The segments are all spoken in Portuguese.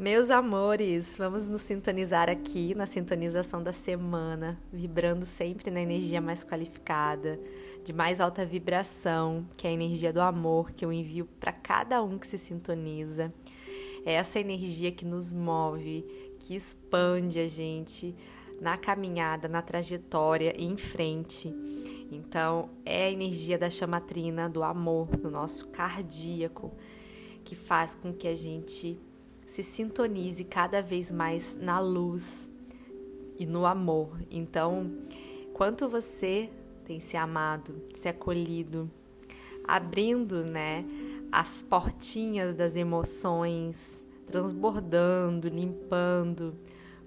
Meus amores, vamos nos sintonizar aqui na sintonização da semana, vibrando sempre na energia mais qualificada, de mais alta vibração, que é a energia do amor que eu envio para cada um que se sintoniza. É essa energia que nos move, que expande a gente na caminhada, na trajetória e em frente. Então, é a energia da chamatrina do amor no nosso cardíaco que faz com que a gente se sintonize cada vez mais na luz e no amor. Então, quanto você tem se amado, se acolhido, abrindo, né, as portinhas das emoções, transbordando, limpando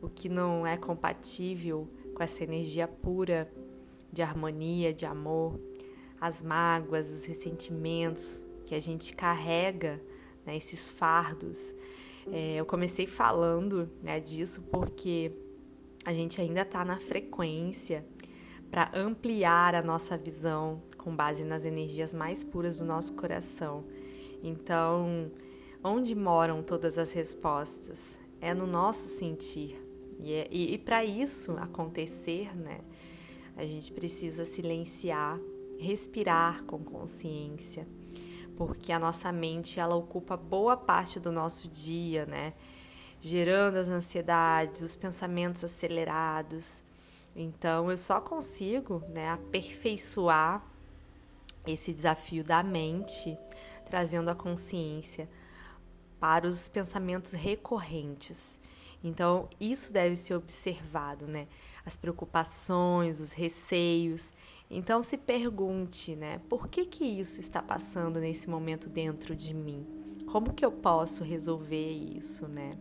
o que não é compatível com essa energia pura de harmonia, de amor, as mágoas, os ressentimentos que a gente carrega, né, esses fardos é, eu comecei falando né, disso porque a gente ainda está na frequência para ampliar a nossa visão com base nas energias mais puras do nosso coração. Então, onde moram todas as respostas? É no nosso sentir. E, é, e, e para isso acontecer, né, a gente precisa silenciar, respirar com consciência porque a nossa mente ela ocupa boa parte do nosso dia, né? Gerando as ansiedades, os pensamentos acelerados. Então eu só consigo, né, aperfeiçoar esse desafio da mente, trazendo a consciência para os pensamentos recorrentes. Então, isso deve ser observado, né? As preocupações, os receios então se pergunte, né? Por que que isso está passando nesse momento dentro de mim? Como que eu posso resolver isso, né?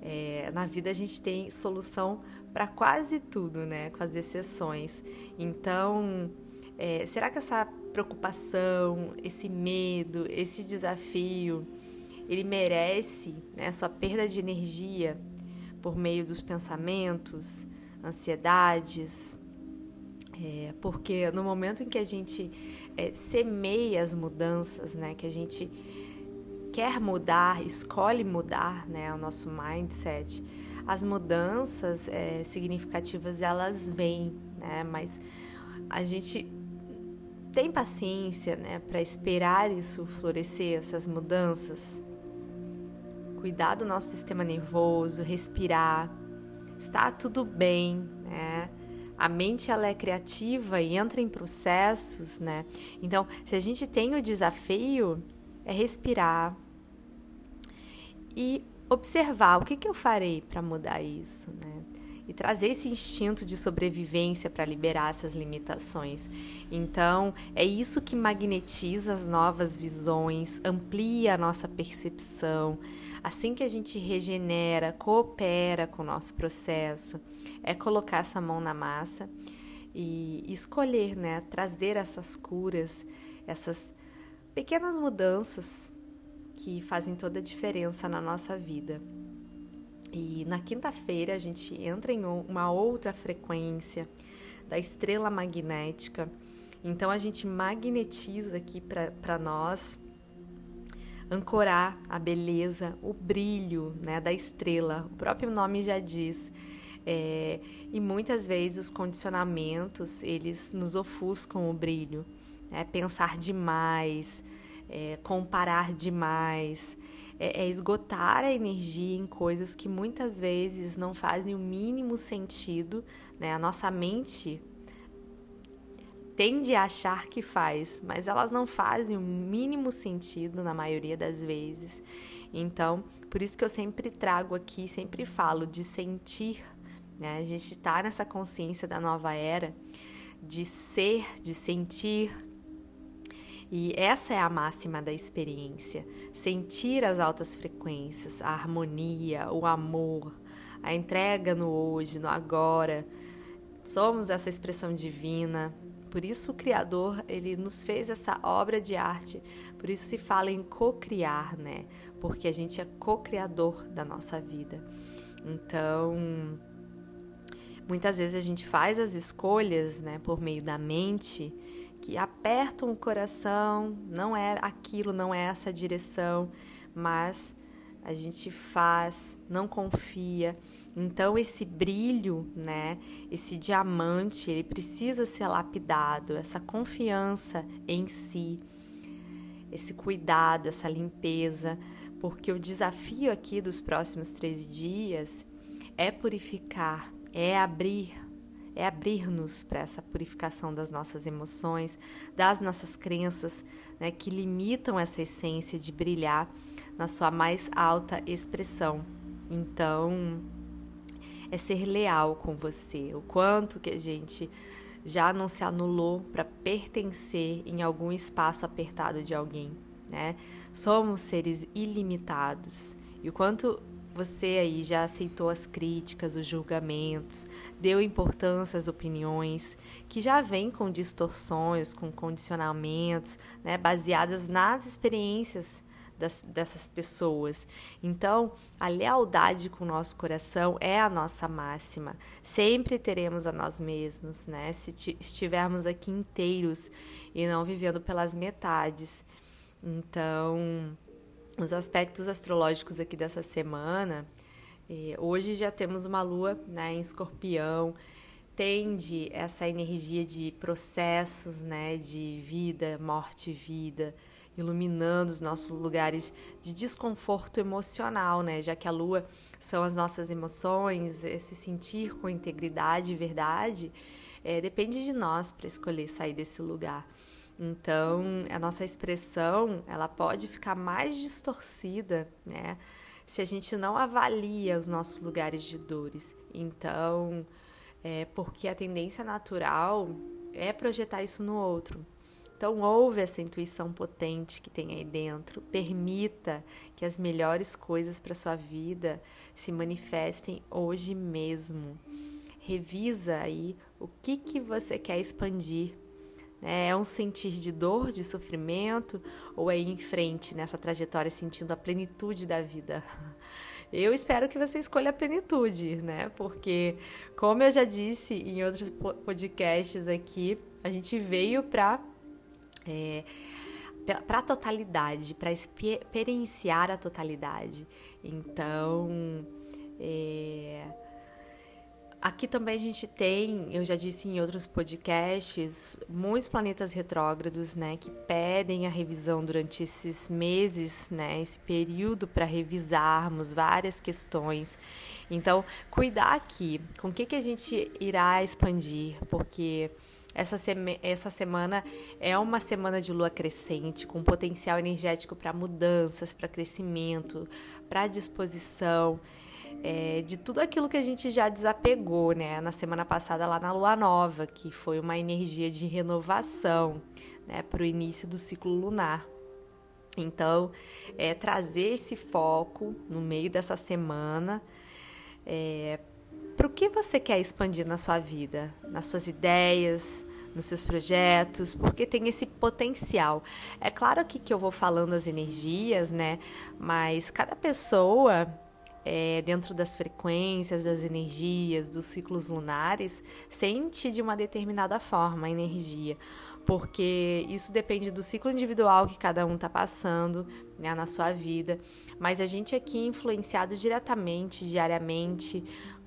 É, na vida a gente tem solução para quase tudo, né? Com as exceções. Então, é, será que essa preocupação, esse medo, esse desafio, ele merece né, sua perda de energia por meio dos pensamentos, ansiedades, é, porque no momento em que a gente é, semeia as mudanças, né, que a gente quer mudar, escolhe mudar né, o nosso mindset, as mudanças é, significativas elas vêm, né, mas a gente tem paciência né, para esperar isso florescer, essas mudanças. Cuidar do nosso sistema nervoso, respirar, está tudo bem, né? A mente ela é criativa e entra em processos, né? Então, se a gente tem o desafio, é respirar e observar o que, que eu farei para mudar isso, né? E trazer esse instinto de sobrevivência para liberar essas limitações. Então, é isso que magnetiza as novas visões, amplia a nossa percepção. Assim que a gente regenera, coopera com o nosso processo, é colocar essa mão na massa e escolher, né, trazer essas curas, essas pequenas mudanças que fazem toda a diferença na nossa vida. E na quinta-feira a gente entra em uma outra frequência da estrela magnética. Então a gente magnetiza aqui para nós ancorar a beleza, o brilho né, da estrela. O próprio nome já diz. É, e muitas vezes os condicionamentos eles nos ofuscam o brilho, né? pensar demais, é, comparar demais, é, é esgotar a energia em coisas que muitas vezes não fazem o mínimo sentido. Né? A nossa mente tende a achar que faz, mas elas não fazem o mínimo sentido na maioria das vezes. Então, por isso que eu sempre trago aqui, sempre falo de sentir né? A gente está nessa consciência da nova era de ser, de sentir. E essa é a máxima da experiência: sentir as altas frequências, a harmonia, o amor, a entrega no hoje, no agora. Somos essa expressão divina. Por isso o Criador, ele nos fez essa obra de arte. Por isso se fala em co-criar, né? Porque a gente é co-criador da nossa vida. Então, Muitas vezes a gente faz as escolhas, né, por meio da mente, que apertam o coração, não é aquilo, não é essa direção, mas a gente faz, não confia. Então esse brilho, né, esse diamante, ele precisa ser lapidado, essa confiança em si, esse cuidado, essa limpeza, porque o desafio aqui dos próximos 13 dias é purificar, é abrir, é abrir-nos para essa purificação das nossas emoções, das nossas crenças, né, que limitam essa essência de brilhar na sua mais alta expressão. Então, é ser leal com você, o quanto que a gente já não se anulou para pertencer em algum espaço apertado de alguém, né? Somos seres ilimitados. E o quanto você aí já aceitou as críticas, os julgamentos, deu importância às opiniões que já vêm com distorções, com condicionamentos, né, baseadas nas experiências das, dessas pessoas. Então, a lealdade com o nosso coração é a nossa máxima. Sempre teremos a nós mesmos, né? Se estivermos aqui inteiros e não vivendo pelas metades. Então, os aspectos astrológicos aqui dessa semana, hoje já temos uma lua né, em escorpião, tende essa energia de processos, né, de vida, morte vida, iluminando os nossos lugares de desconforto emocional, né? Já que a lua são as nossas emoções, esse sentir com integridade e verdade, é, depende de nós para escolher sair desse lugar. Então, a nossa expressão, ela pode ficar mais distorcida, né? Se a gente não avalia os nossos lugares de dores. Então, é porque a tendência natural é projetar isso no outro. Então, ouve essa intuição potente que tem aí dentro. Permita que as melhores coisas para sua vida se manifestem hoje mesmo. Revisa aí o que, que você quer expandir. Né? É um sentir de dor, de sofrimento, ou é ir em frente nessa trajetória sentindo a plenitude da vida? Eu espero que você escolha a plenitude, né? Porque, como eu já disse em outros podcasts aqui, a gente veio para é, para a totalidade, para experienciar a totalidade. Então, é, aqui também a gente tem, eu já disse em outros podcasts, muitos planetas retrógrados, né, que pedem a revisão durante esses meses, né, esse período para revisarmos várias questões. Então, cuidar aqui com o que, que a gente irá expandir, porque essa, seme essa semana é uma semana de lua crescente, com potencial energético para mudanças, para crescimento, para disposição. É, de tudo aquilo que a gente já desapegou, né? Na semana passada, lá na lua nova, que foi uma energia de renovação, né? Para o início do ciclo lunar. Então, é, trazer esse foco no meio dessa semana é, para o que você quer expandir na sua vida, nas suas ideias, nos seus projetos, porque tem esse potencial. É claro que, que eu vou falando as energias, né? Mas cada pessoa, é, dentro das frequências, das energias, dos ciclos lunares, sente de uma determinada forma a energia porque isso depende do ciclo individual que cada um está passando né, na sua vida. Mas a gente aqui é influenciado diretamente, diariamente,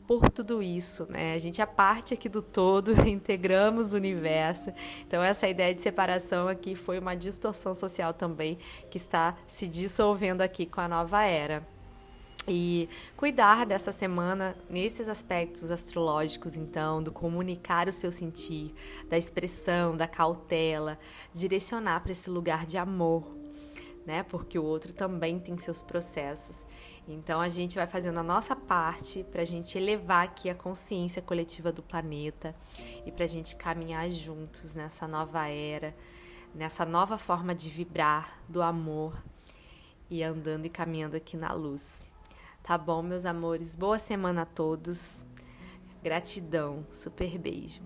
por tudo isso, né? A gente é parte aqui do todo, integramos o universo. Então essa ideia de separação aqui foi uma distorção social também que está se dissolvendo aqui com a nova era. E cuidar dessa semana nesses aspectos astrológicos, então, do comunicar o seu sentir, da expressão, da cautela, direcionar para esse lugar de amor, né? Porque o outro também tem seus processos. Então a gente vai fazendo a nossa parte para a gente elevar aqui a consciência coletiva do planeta e para a gente caminhar juntos nessa nova era, nessa nova forma de vibrar do amor e andando e caminhando aqui na luz. Tá bom, meus amores? Boa semana a todos. Gratidão. Super beijo.